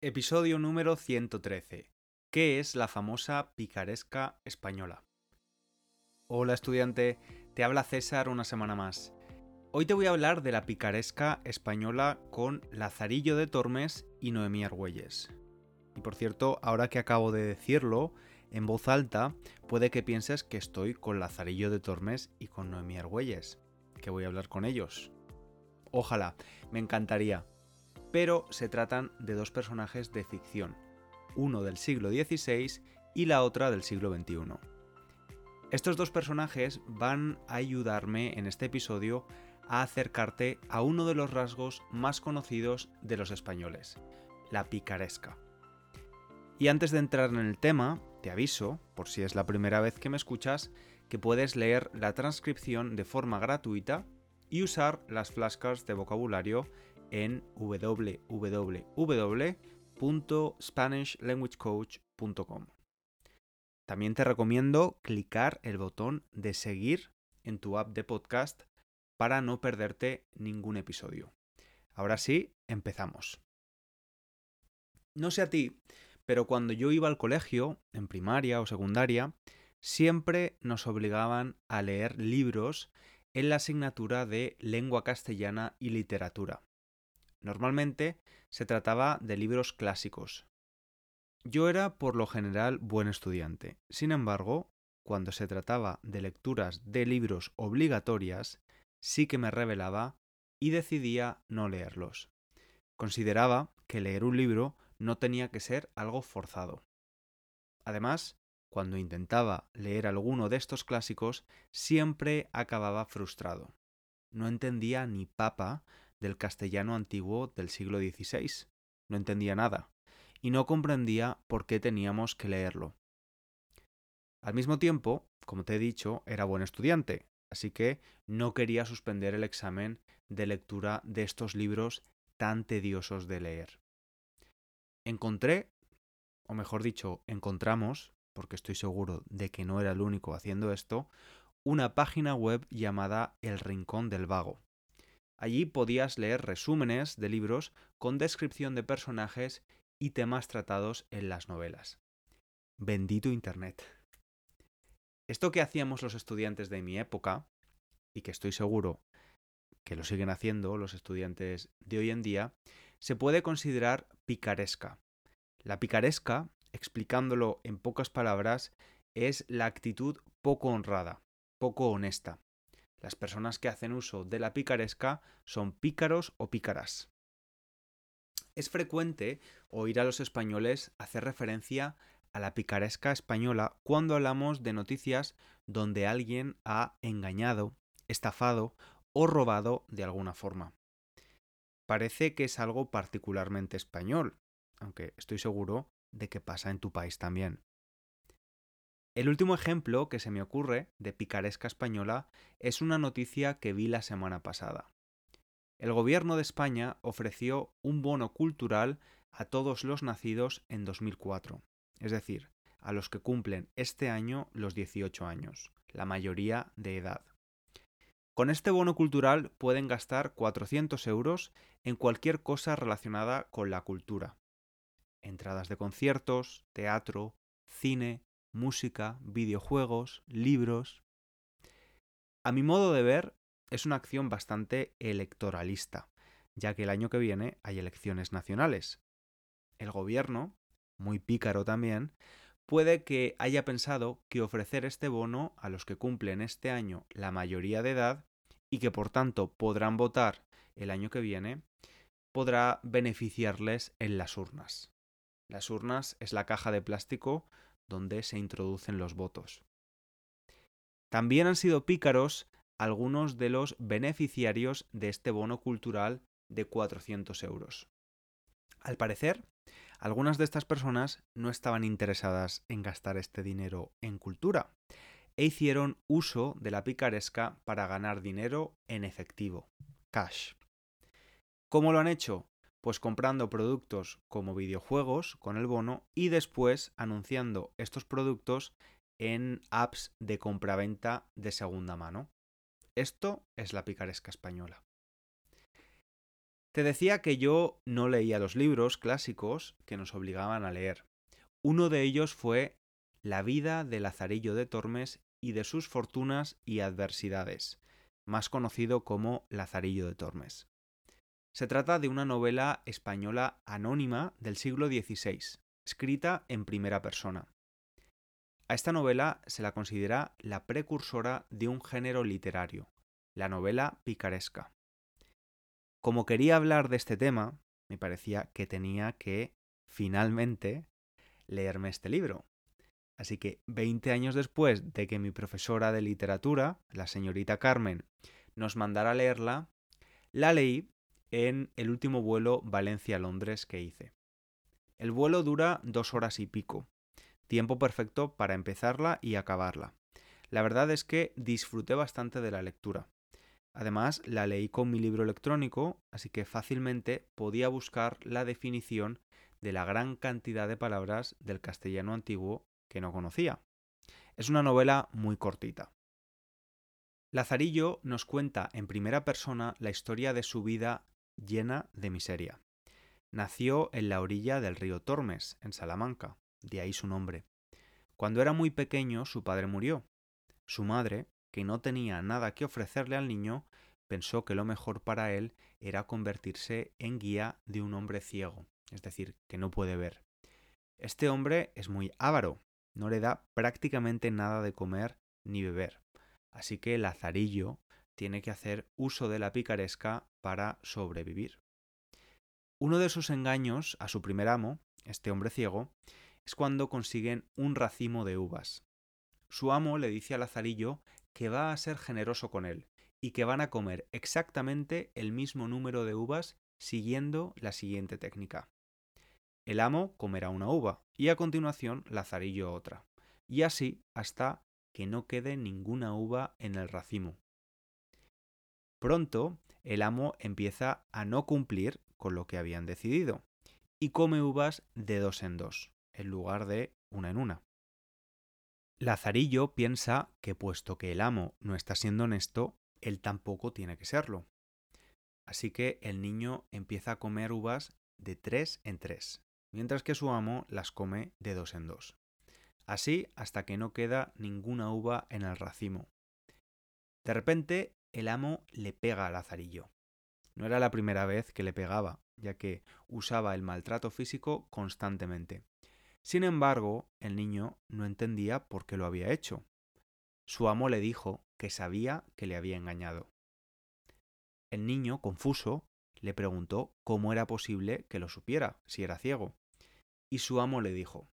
Episodio número 113. ¿Qué es la famosa picaresca española? Hola estudiante, te habla César una semana más. Hoy te voy a hablar de la picaresca española con Lazarillo de Tormes y Noemí Argüelles. Y por cierto, ahora que acabo de decirlo en voz alta, puede que pienses que estoy con Lazarillo de Tormes y con Noemí Argüelles, que voy a hablar con ellos. Ojalá, me encantaría. Pero se tratan de dos personajes de ficción, uno del siglo XVI y la otra del siglo XXI. Estos dos personajes van a ayudarme en este episodio a acercarte a uno de los rasgos más conocidos de los españoles, la picaresca. Y antes de entrar en el tema, te aviso, por si es la primera vez que me escuchas, que puedes leer la transcripción de forma gratuita y usar las flashcards de vocabulario en www.spanishlanguagecoach.com. También te recomiendo clicar el botón de seguir en tu app de podcast para no perderte ningún episodio. Ahora sí, empezamos. No sé a ti, pero cuando yo iba al colegio, en primaria o secundaria, siempre nos obligaban a leer libros en la asignatura de lengua castellana y literatura. Normalmente se trataba de libros clásicos. Yo era por lo general buen estudiante. Sin embargo, cuando se trataba de lecturas de libros obligatorias, sí que me revelaba y decidía no leerlos. Consideraba que leer un libro no tenía que ser algo forzado. Además, cuando intentaba leer alguno de estos clásicos, siempre acababa frustrado. No entendía ni papa del castellano antiguo del siglo XVI. No entendía nada, y no comprendía por qué teníamos que leerlo. Al mismo tiempo, como te he dicho, era buen estudiante, así que no quería suspender el examen de lectura de estos libros tan tediosos de leer. Encontré, o mejor dicho, encontramos, porque estoy seguro de que no era el único haciendo esto, una página web llamada El Rincón del Vago. Allí podías leer resúmenes de libros con descripción de personajes y temas tratados en las novelas. Bendito Internet. Esto que hacíamos los estudiantes de mi época, y que estoy seguro que lo siguen haciendo los estudiantes de hoy en día, se puede considerar picaresca. La picaresca, explicándolo en pocas palabras, es la actitud poco honrada, poco honesta. Las personas que hacen uso de la picaresca son pícaros o pícaras. Es frecuente oír a los españoles hacer referencia a la picaresca española cuando hablamos de noticias donde alguien ha engañado, estafado o robado de alguna forma. Parece que es algo particularmente español, aunque estoy seguro de que pasa en tu país también. El último ejemplo que se me ocurre de picaresca española es una noticia que vi la semana pasada. El gobierno de España ofreció un bono cultural a todos los nacidos en 2004, es decir, a los que cumplen este año los 18 años, la mayoría de edad. Con este bono cultural pueden gastar 400 euros en cualquier cosa relacionada con la cultura. Entradas de conciertos, teatro, cine, música, videojuegos, libros. A mi modo de ver, es una acción bastante electoralista, ya que el año que viene hay elecciones nacionales. El gobierno, muy pícaro también, puede que haya pensado que ofrecer este bono a los que cumplen este año la mayoría de edad y que por tanto podrán votar el año que viene, podrá beneficiarles en las urnas. Las urnas es la caja de plástico donde se introducen los votos. También han sido pícaros algunos de los beneficiarios de este bono cultural de 400 euros. Al parecer, algunas de estas personas no estaban interesadas en gastar este dinero en cultura e hicieron uso de la picaresca para ganar dinero en efectivo, cash. ¿Cómo lo han hecho? Pues comprando productos como videojuegos con el bono y después anunciando estos productos en apps de compraventa de segunda mano. Esto es la picaresca española. Te decía que yo no leía los libros clásicos que nos obligaban a leer. Uno de ellos fue La vida de Lazarillo de Tormes y de sus fortunas y adversidades, más conocido como Lazarillo de Tormes. Se trata de una novela española anónima del siglo XVI, escrita en primera persona. A esta novela se la considera la precursora de un género literario, la novela picaresca. Como quería hablar de este tema, me parecía que tenía que, finalmente, leerme este libro. Así que 20 años después de que mi profesora de literatura, la señorita Carmen, nos mandara a leerla, la leí en el último vuelo Valencia-Londres que hice. El vuelo dura dos horas y pico, tiempo perfecto para empezarla y acabarla. La verdad es que disfruté bastante de la lectura. Además, la leí con mi libro electrónico, así que fácilmente podía buscar la definición de la gran cantidad de palabras del castellano antiguo que no conocía. Es una novela muy cortita. Lazarillo nos cuenta en primera persona la historia de su vida llena de miseria. Nació en la orilla del río Tormes, en Salamanca, de ahí su nombre. Cuando era muy pequeño su padre murió. Su madre, que no tenía nada que ofrecerle al niño, pensó que lo mejor para él era convertirse en guía de un hombre ciego, es decir, que no puede ver. Este hombre es muy avaro, no le da prácticamente nada de comer ni beber, así que Lazarillo tiene que hacer uso de la picaresca para sobrevivir. Uno de sus engaños a su primer amo, este hombre ciego, es cuando consiguen un racimo de uvas. Su amo le dice a Lazarillo que va a ser generoso con él y que van a comer exactamente el mismo número de uvas siguiendo la siguiente técnica. El amo comerá una uva y a continuación Lazarillo otra, y así hasta que no quede ninguna uva en el racimo. Pronto, el amo empieza a no cumplir con lo que habían decidido y come uvas de dos en dos, en lugar de una en una. Lazarillo piensa que puesto que el amo no está siendo honesto, él tampoco tiene que serlo. Así que el niño empieza a comer uvas de tres en tres, mientras que su amo las come de dos en dos. Así hasta que no queda ninguna uva en el racimo. De repente el amo le pega a Lazarillo. No era la primera vez que le pegaba, ya que usaba el maltrato físico constantemente. Sin embargo, el niño no entendía por qué lo había hecho. Su amo le dijo que sabía que le había engañado. El niño, confuso, le preguntó cómo era posible que lo supiera, si era ciego. Y su amo le dijo,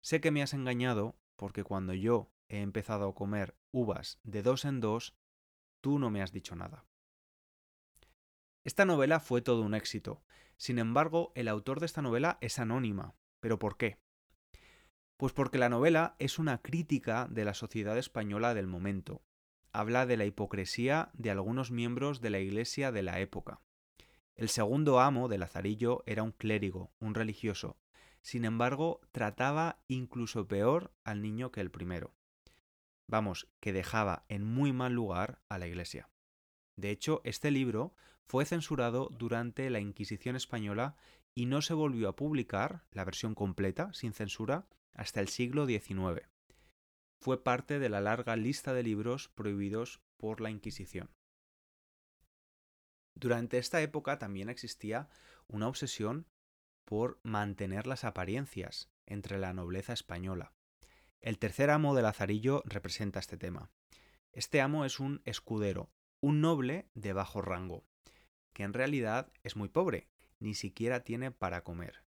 Sé que me has engañado porque cuando yo he empezado a comer uvas de dos en dos, Tú no me has dicho nada. Esta novela fue todo un éxito. Sin embargo, el autor de esta novela es anónima. ¿Pero por qué? Pues porque la novela es una crítica de la sociedad española del momento. Habla de la hipocresía de algunos miembros de la Iglesia de la época. El segundo amo de Lazarillo era un clérigo, un religioso. Sin embargo, trataba incluso peor al niño que el primero vamos, que dejaba en muy mal lugar a la Iglesia. De hecho, este libro fue censurado durante la Inquisición española y no se volvió a publicar, la versión completa, sin censura, hasta el siglo XIX. Fue parte de la larga lista de libros prohibidos por la Inquisición. Durante esta época también existía una obsesión por mantener las apariencias entre la nobleza española. El tercer amo de Lazarillo representa este tema. Este amo es un escudero, un noble de bajo rango, que en realidad es muy pobre, ni siquiera tiene para comer,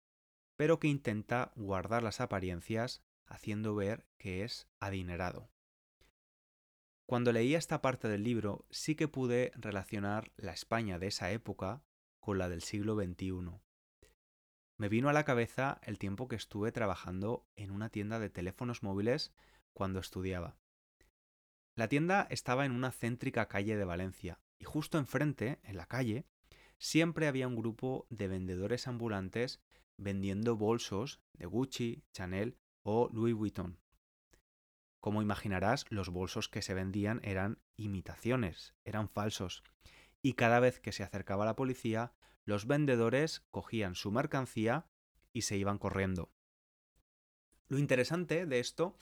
pero que intenta guardar las apariencias haciendo ver que es adinerado. Cuando leía esta parte del libro sí que pude relacionar la España de esa época con la del siglo XXI, me vino a la cabeza el tiempo que estuve trabajando en una tienda de teléfonos móviles cuando estudiaba. La tienda estaba en una céntrica calle de Valencia y justo enfrente, en la calle, siempre había un grupo de vendedores ambulantes vendiendo bolsos de Gucci, Chanel o Louis Vuitton. Como imaginarás, los bolsos que se vendían eran imitaciones, eran falsos, y cada vez que se acercaba la policía los vendedores cogían su mercancía y se iban corriendo. Lo interesante de esto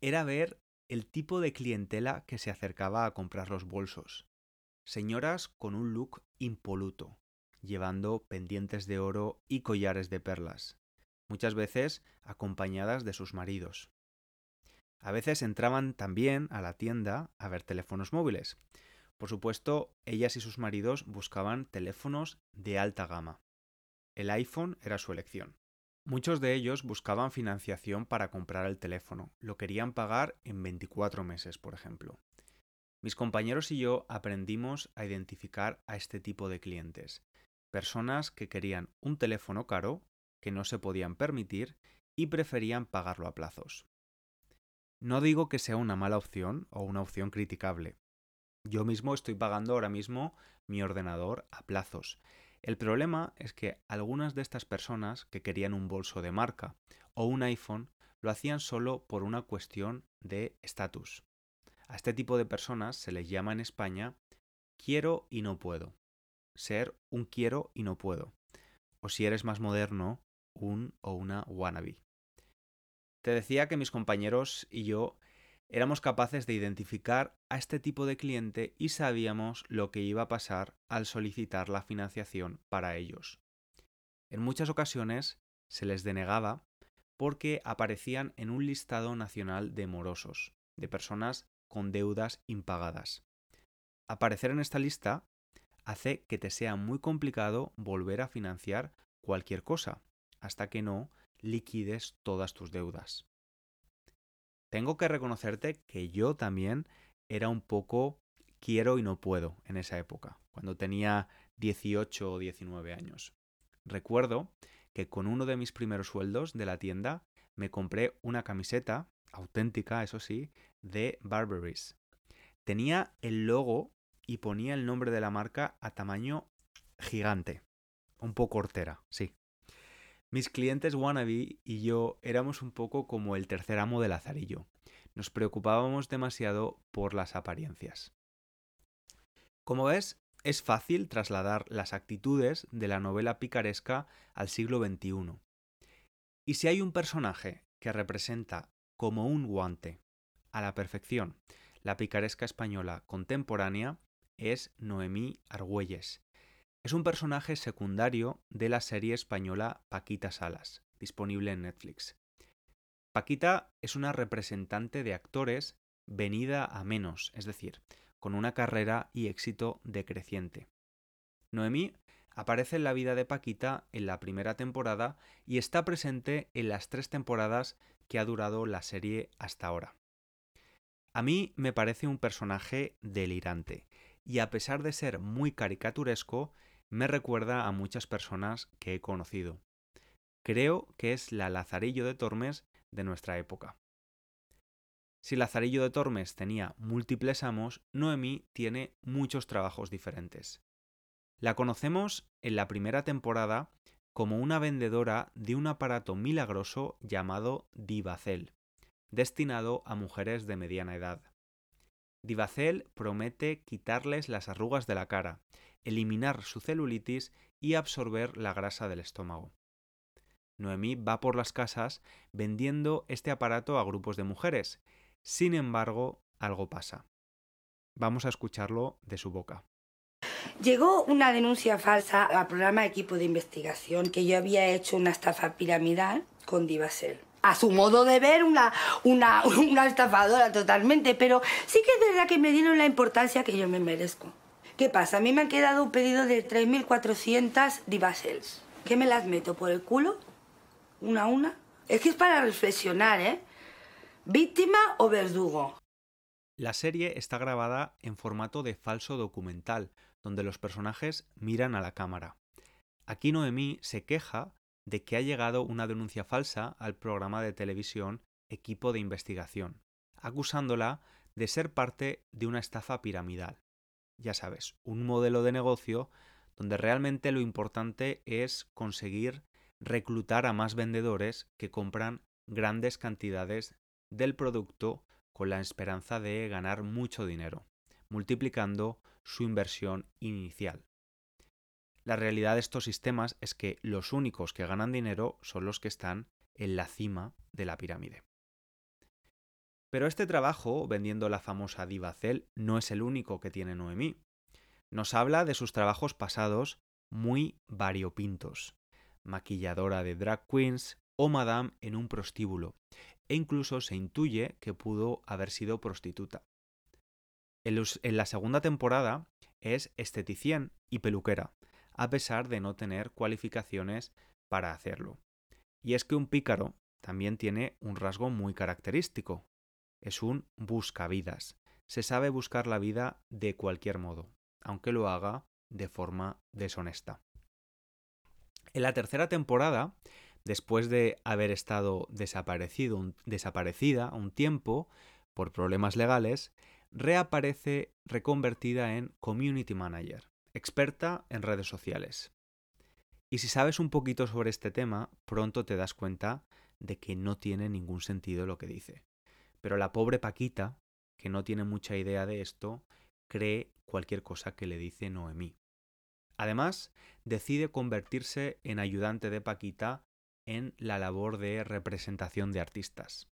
era ver el tipo de clientela que se acercaba a comprar los bolsos. Señoras con un look impoluto, llevando pendientes de oro y collares de perlas, muchas veces acompañadas de sus maridos. A veces entraban también a la tienda a ver teléfonos móviles. Por supuesto, ellas y sus maridos buscaban teléfonos de alta gama. El iPhone era su elección. Muchos de ellos buscaban financiación para comprar el teléfono. Lo querían pagar en 24 meses, por ejemplo. Mis compañeros y yo aprendimos a identificar a este tipo de clientes. Personas que querían un teléfono caro, que no se podían permitir y preferían pagarlo a plazos. No digo que sea una mala opción o una opción criticable. Yo mismo estoy pagando ahora mismo mi ordenador a plazos. El problema es que algunas de estas personas que querían un bolso de marca o un iPhone lo hacían solo por una cuestión de estatus. A este tipo de personas se les llama en España quiero y no puedo. Ser un quiero y no puedo. O si eres más moderno, un o una wannabe. Te decía que mis compañeros y yo éramos capaces de identificar a este tipo de cliente y sabíamos lo que iba a pasar al solicitar la financiación para ellos. En muchas ocasiones se les denegaba porque aparecían en un listado nacional de morosos, de personas con deudas impagadas. Aparecer en esta lista hace que te sea muy complicado volver a financiar cualquier cosa, hasta que no liquides todas tus deudas. Tengo que reconocerte que yo también era un poco quiero y no puedo en esa época, cuando tenía 18 o 19 años. Recuerdo que con uno de mis primeros sueldos de la tienda me compré una camiseta, auténtica, eso sí, de Barberries. Tenía el logo y ponía el nombre de la marca a tamaño gigante. Un poco hortera, sí. Mis clientes wannabe y yo éramos un poco como el tercer amo del lazarillo. Nos preocupábamos demasiado por las apariencias. Como ves, es fácil trasladar las actitudes de la novela picaresca al siglo XXI. Y si hay un personaje que representa como un guante a la perfección la picaresca española contemporánea, es Noemí Argüelles, es un personaje secundario de la serie española Paquita Salas, disponible en Netflix. Paquita es una representante de actores venida a menos, es decir, con una carrera y éxito decreciente. Noemí aparece en la vida de Paquita en la primera temporada y está presente en las tres temporadas que ha durado la serie hasta ahora. A mí me parece un personaje delirante, y a pesar de ser muy caricaturesco, me recuerda a muchas personas que he conocido. Creo que es la Lazarillo de Tormes de nuestra época. Si Lazarillo de Tormes tenía múltiples amos, Noemí tiene muchos trabajos diferentes. La conocemos en la primera temporada como una vendedora de un aparato milagroso llamado Divacel, destinado a mujeres de mediana edad. Divacel promete quitarles las arrugas de la cara eliminar su celulitis y absorber la grasa del estómago. Noemí va por las casas vendiendo este aparato a grupos de mujeres. Sin embargo, algo pasa. Vamos a escucharlo de su boca. Llegó una denuncia falsa al programa equipo de investigación que yo había hecho una estafa piramidal con Divacel. A su modo de ver, una, una, una estafadora totalmente, pero sí que es verdad que me dieron la importancia que yo me merezco. ¿Qué pasa? A mí me han quedado un pedido de 3.400 divasels. ¿Qué me las meto por el culo? ¿Una a una? Es que es para reflexionar, ¿eh? ¿Víctima o verdugo? La serie está grabada en formato de falso documental, donde los personajes miran a la cámara. Aquí Noemí se queja de que ha llegado una denuncia falsa al programa de televisión Equipo de Investigación, acusándola de ser parte de una estafa piramidal ya sabes, un modelo de negocio donde realmente lo importante es conseguir reclutar a más vendedores que compran grandes cantidades del producto con la esperanza de ganar mucho dinero, multiplicando su inversión inicial. La realidad de estos sistemas es que los únicos que ganan dinero son los que están en la cima de la pirámide. Pero este trabajo, vendiendo la famosa diva Cell, no es el único que tiene Noemí. Nos habla de sus trabajos pasados muy variopintos. Maquilladora de drag queens o madame en un prostíbulo, e incluso se intuye que pudo haber sido prostituta. En la segunda temporada es esteticien y peluquera, a pesar de no tener cualificaciones para hacerlo. Y es que un pícaro también tiene un rasgo muy característico. Es un buscavidas. Se sabe buscar la vida de cualquier modo, aunque lo haga de forma deshonesta. En la tercera temporada, después de haber estado desaparecido, desaparecida un tiempo por problemas legales, reaparece reconvertida en Community Manager, experta en redes sociales. Y si sabes un poquito sobre este tema, pronto te das cuenta de que no tiene ningún sentido lo que dice. Pero la pobre Paquita, que no tiene mucha idea de esto, cree cualquier cosa que le dice Noemí. Además, decide convertirse en ayudante de Paquita en la labor de representación de artistas.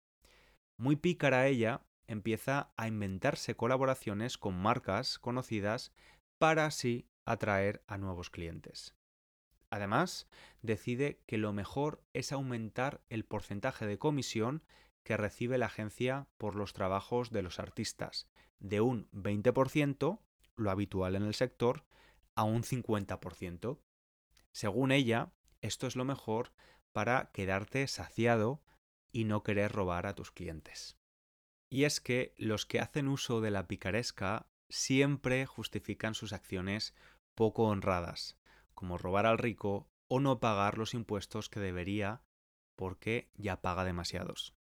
Muy pícara ella, empieza a inventarse colaboraciones con marcas conocidas para así atraer a nuevos clientes. Además, decide que lo mejor es aumentar el porcentaje de comisión que recibe la agencia por los trabajos de los artistas, de un 20%, lo habitual en el sector, a un 50%. Según ella, esto es lo mejor para quedarte saciado y no querer robar a tus clientes. Y es que los que hacen uso de la picaresca siempre justifican sus acciones poco honradas, como robar al rico o no pagar los impuestos que debería porque ya paga demasiados.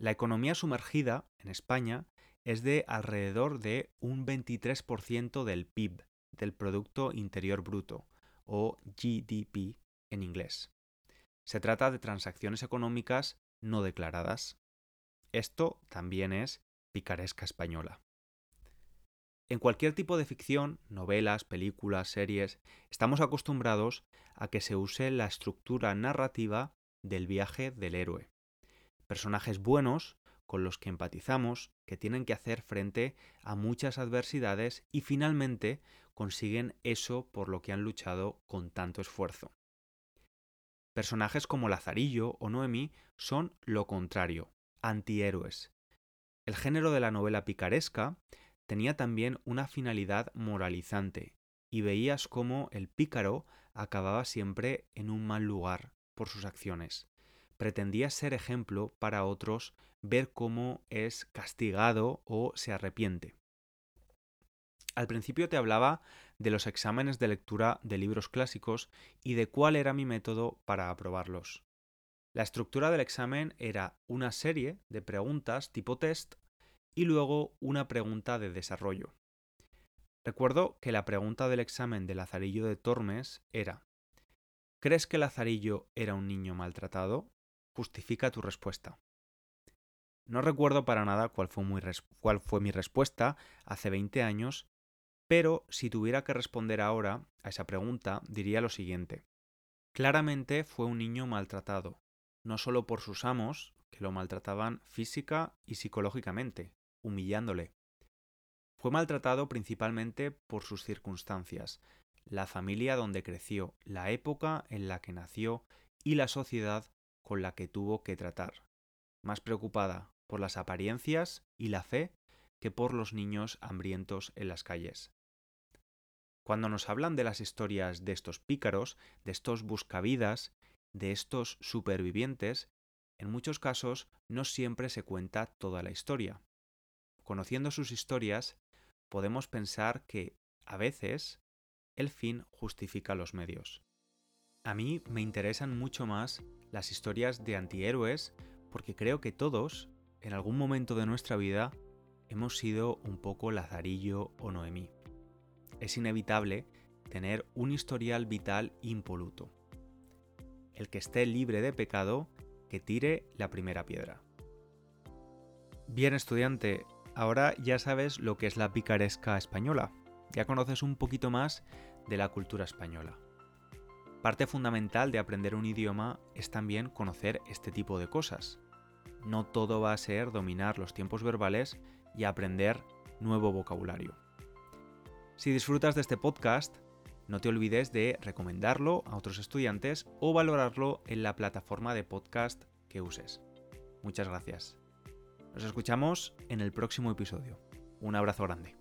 La economía sumergida en España es de alrededor de un 23% del PIB, del Producto Interior Bruto, o GDP en inglés. Se trata de transacciones económicas no declaradas. Esto también es picaresca española. En cualquier tipo de ficción, novelas, películas, series, estamos acostumbrados a que se use la estructura narrativa del viaje del héroe. Personajes buenos con los que empatizamos, que tienen que hacer frente a muchas adversidades y finalmente consiguen eso por lo que han luchado con tanto esfuerzo. Personajes como Lazarillo o Noemí son lo contrario, antihéroes. El género de la novela picaresca tenía también una finalidad moralizante, y veías cómo el pícaro acababa siempre en un mal lugar por sus acciones. Pretendía ser ejemplo para otros ver cómo es castigado o se arrepiente. Al principio te hablaba de los exámenes de lectura de libros clásicos y de cuál era mi método para aprobarlos. La estructura del examen era una serie de preguntas tipo test y luego una pregunta de desarrollo. Recuerdo que la pregunta del examen de Lazarillo de Tormes era ¿Crees que Lazarillo era un niño maltratado? Justifica tu respuesta. No recuerdo para nada cuál fue, mi respuesta hace 20 años, pero si tuviera que responder ahora a esa pregunta, diría lo siguiente. Claramente fue un niño maltratado, no solo por sus amos, que lo maltrataban física y psicológicamente, humillándole. Fue maltratado principalmente por sus circunstancias, la familia donde creció, la época en la que nació y la sociedad con la que tuvo que tratar, más preocupada por las apariencias y la fe que por los niños hambrientos en las calles. Cuando nos hablan de las historias de estos pícaros, de estos buscavidas, de estos supervivientes, en muchos casos no siempre se cuenta toda la historia conociendo sus historias, podemos pensar que, a veces, el fin justifica los medios. A mí me interesan mucho más las historias de antihéroes porque creo que todos, en algún momento de nuestra vida, hemos sido un poco Lazarillo o Noemí. Es inevitable tener un historial vital impoluto. El que esté libre de pecado, que tire la primera piedra. Bien estudiante, Ahora ya sabes lo que es la picaresca española. Ya conoces un poquito más de la cultura española. Parte fundamental de aprender un idioma es también conocer este tipo de cosas. No todo va a ser dominar los tiempos verbales y aprender nuevo vocabulario. Si disfrutas de este podcast, no te olvides de recomendarlo a otros estudiantes o valorarlo en la plataforma de podcast que uses. Muchas gracias. Nos escuchamos en el próximo episodio. Un abrazo grande.